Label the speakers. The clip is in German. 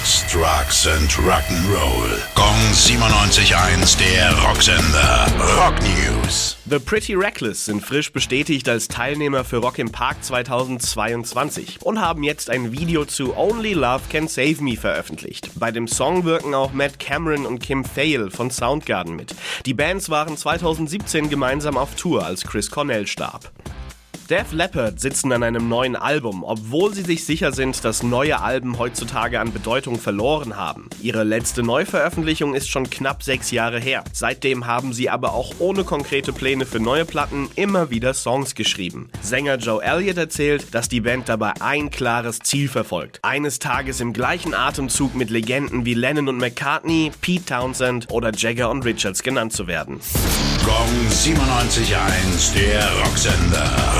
Speaker 1: Sex, Drugs and Rock'n'Roll. Gong 97.1, der Rocksender. Rock News.
Speaker 2: The Pretty Reckless sind frisch bestätigt als Teilnehmer für Rock im Park 2022 und haben jetzt ein Video zu Only Love Can Save Me veröffentlicht. Bei dem Song wirken auch Matt Cameron und Kim Thale von Soundgarden mit. Die Bands waren 2017 gemeinsam auf Tour, als Chris Cornell starb. Def Leppard sitzen an einem neuen Album, obwohl sie sich sicher sind, dass neue Alben heutzutage an Bedeutung verloren haben. Ihre letzte Neuveröffentlichung ist schon knapp sechs Jahre her. Seitdem haben sie aber auch ohne konkrete Pläne für neue Platten immer wieder Songs geschrieben. Sänger Joe Elliott erzählt, dass die Band dabei ein klares Ziel verfolgt. Eines Tages im gleichen Atemzug mit Legenden wie Lennon und McCartney, Pete Townsend oder Jagger und Richards genannt zu werden.
Speaker 1: Gong 97.1, der Rocksender.